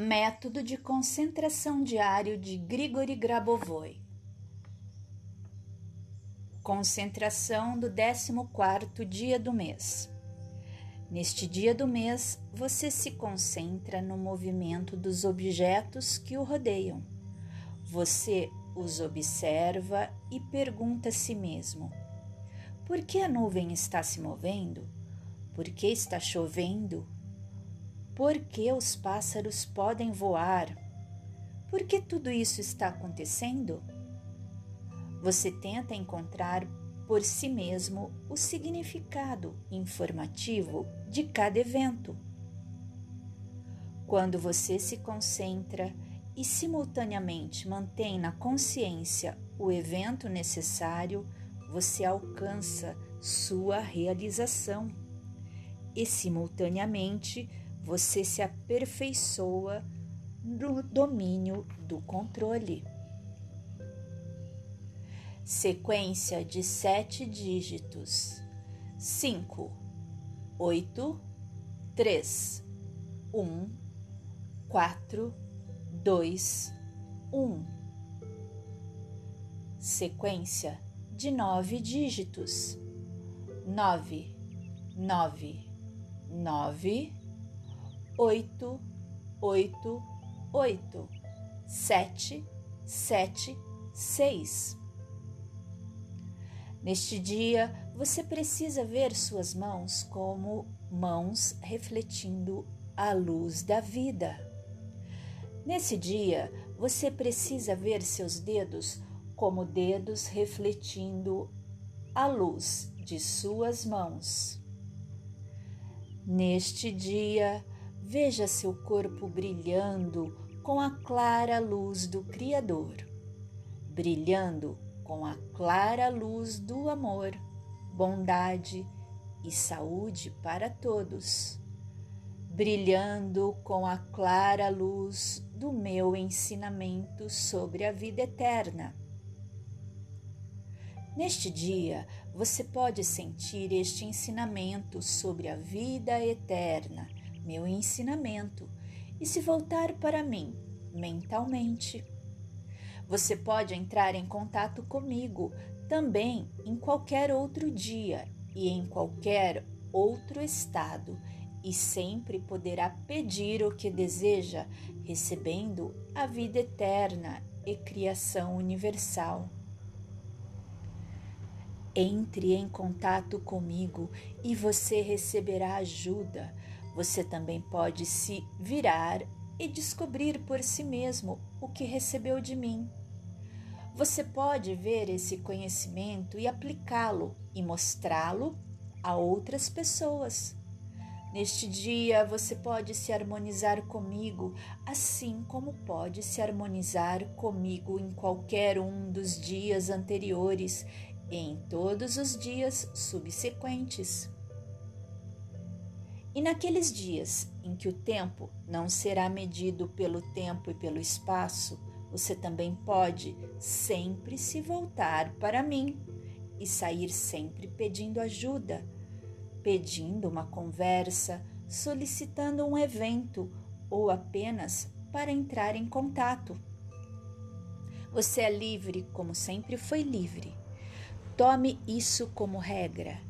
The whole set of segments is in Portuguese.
Método de concentração diário de Grigori Grabovoi. Concentração do 14º dia do mês. Neste dia do mês, você se concentra no movimento dos objetos que o rodeiam. Você os observa e pergunta a si mesmo: por que a nuvem está se movendo? Por que está chovendo? Por que os pássaros podem voar? Por que tudo isso está acontecendo? Você tenta encontrar por si mesmo o significado informativo de cada evento. Quando você se concentra e simultaneamente mantém na consciência o evento necessário, você alcança sua realização e simultaneamente você se aperfeiçoa no domínio do controle. Sequência de sete dígitos: cinco, oito, três, um, quatro, dois, um. Sequência de nove dígitos: nove, nove, nove oito, oito, oito, sete, sete, seis. Neste dia, você precisa ver suas mãos como mãos refletindo a luz da vida. Nesse dia, você precisa ver seus dedos como dedos refletindo a luz de suas mãos. Neste dia, Veja seu corpo brilhando com a clara luz do Criador, brilhando com a clara luz do amor, bondade e saúde para todos, brilhando com a clara luz do meu ensinamento sobre a vida eterna. Neste dia, você pode sentir este ensinamento sobre a vida eterna meu ensinamento e se voltar para mim mentalmente. Você pode entrar em contato comigo também em qualquer outro dia e em qualquer outro estado e sempre poderá pedir o que deseja, recebendo a vida eterna e criação universal. Entre em contato comigo e você receberá ajuda você também pode se virar e descobrir por si mesmo o que recebeu de mim. Você pode ver esse conhecimento e aplicá-lo e mostrá-lo a outras pessoas. Neste dia você pode se harmonizar comigo, assim como pode se harmonizar comigo em qualquer um dos dias anteriores e em todos os dias subsequentes. E naqueles dias em que o tempo não será medido pelo tempo e pelo espaço, você também pode sempre se voltar para mim e sair sempre pedindo ajuda, pedindo uma conversa, solicitando um evento ou apenas para entrar em contato. Você é livre como sempre foi livre. Tome isso como regra.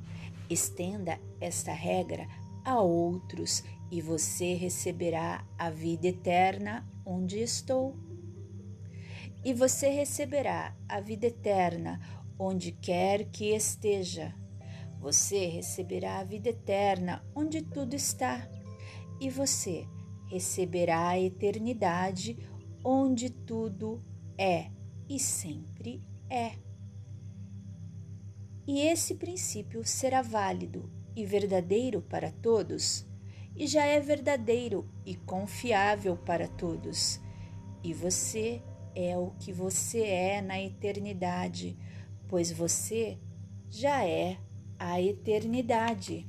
Estenda esta regra a outros e você receberá a vida eterna onde estou. E você receberá a vida eterna onde quer que esteja. Você receberá a vida eterna onde tudo está. E você receberá a eternidade onde tudo é e sempre é. E esse princípio será válido e verdadeiro para todos, e já é verdadeiro e confiável para todos. E você é o que você é na eternidade, pois você já é a eternidade.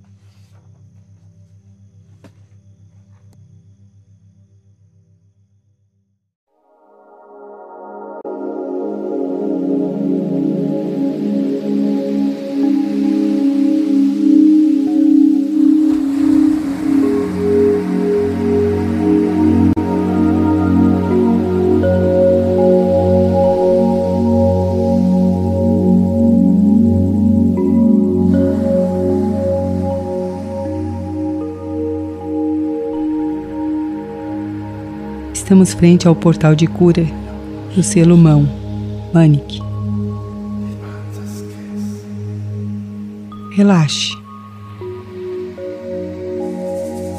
Estamos frente ao portal de cura do selo mão, Manic. Relaxe.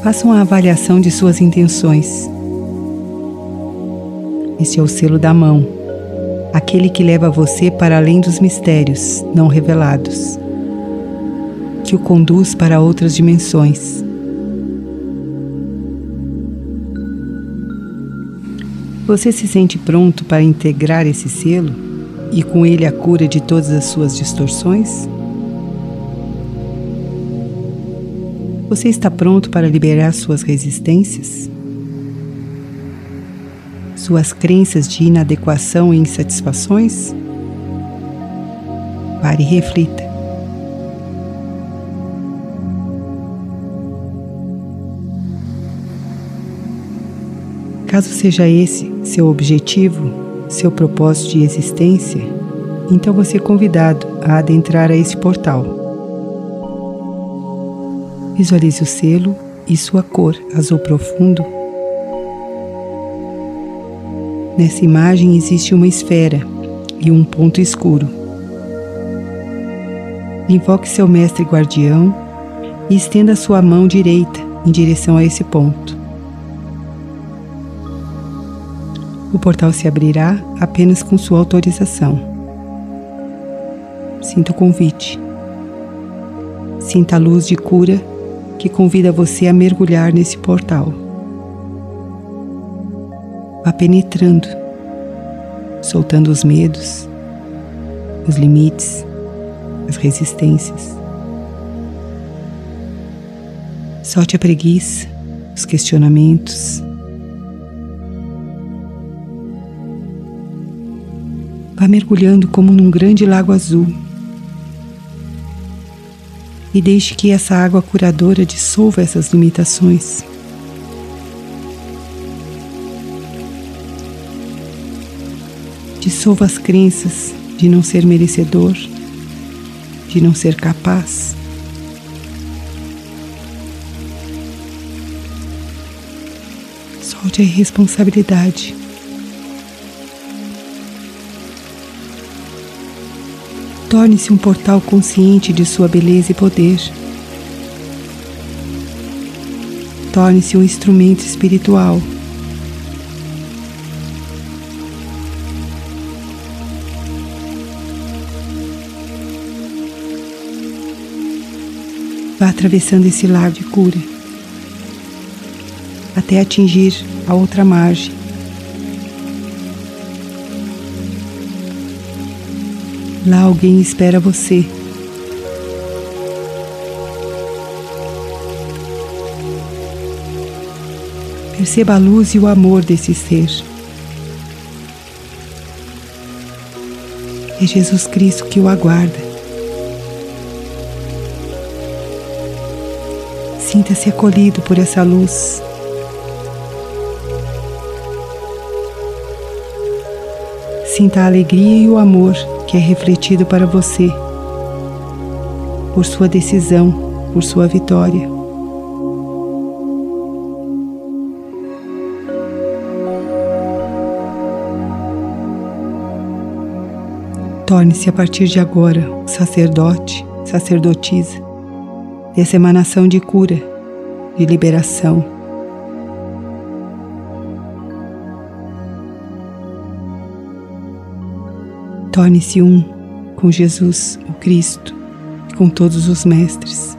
Faça uma avaliação de suas intenções. Este é o selo da mão, aquele que leva você para além dos mistérios não revelados, que o conduz para outras dimensões. Você se sente pronto para integrar esse selo e com ele a cura de todas as suas distorções? Você está pronto para liberar suas resistências? Suas crenças de inadequação e insatisfações? Pare e reflita. Caso seja esse seu objetivo, seu propósito de existência, então você é convidado a adentrar a esse portal. Visualize o selo e sua cor azul profundo. Nessa imagem existe uma esfera e um ponto escuro. Invoque seu mestre guardião e estenda sua mão direita em direção a esse ponto. O portal se abrirá apenas com sua autorização. Sinta o convite. Sinta a luz de cura que convida você a mergulhar nesse portal. Vá penetrando, soltando os medos, os limites, as resistências. Solte a preguiça, os questionamentos Vá mergulhando como num grande lago azul. E deixe que essa água curadora dissolva essas limitações. Dissolva as crenças de não ser merecedor, de não ser capaz. Solte a irresponsabilidade. Torne-se um portal consciente de sua beleza e poder. Torne-se um instrumento espiritual. Vá atravessando esse lago de cura até atingir a outra margem. Lá alguém espera você. Perceba a luz e o amor desse ser. É Jesus Cristo que o aguarda. Sinta-se acolhido por essa luz. Sinta a alegria e o amor que é refletido para você, por sua decisão, por sua vitória. Torne-se a partir de agora sacerdote, sacerdotisa dessa emanação de cura, de liberação Torne-se um com Jesus, o Cristo, e com todos os mestres.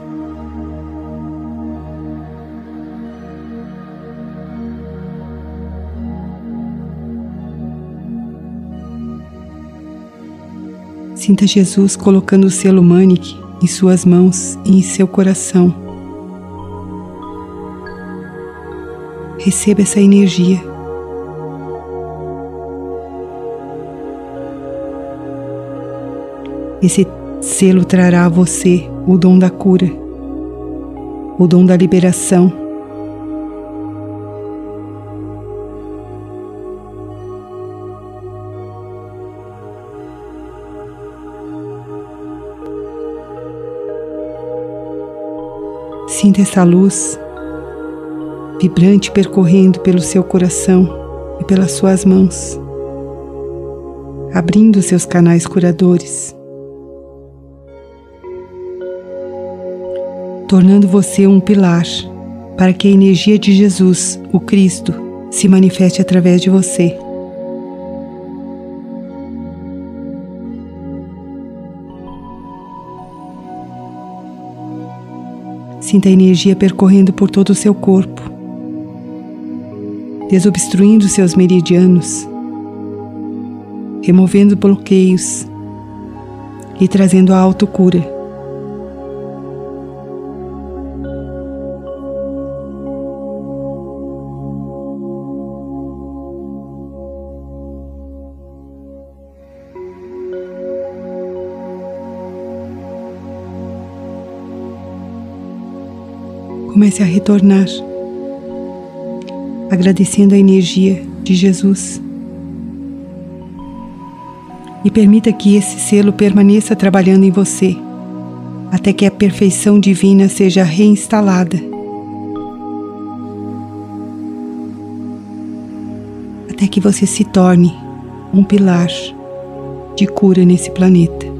Sinta Jesus colocando o selo Manic em suas mãos e em seu coração. Receba essa energia Esse selo trará a você o dom da cura, o dom da liberação. Sinta essa luz vibrante percorrendo pelo seu coração e pelas suas mãos, abrindo seus canais curadores, tornando você um pilar para que a energia de Jesus, o Cristo, se manifeste através de você. Sinta a energia percorrendo por todo o seu corpo, desobstruindo seus meridianos, removendo bloqueios e trazendo a autocura. Comece a retornar, agradecendo a energia de Jesus. E permita que esse selo permaneça trabalhando em você, até que a perfeição divina seja reinstalada. Até que você se torne um pilar de cura nesse planeta.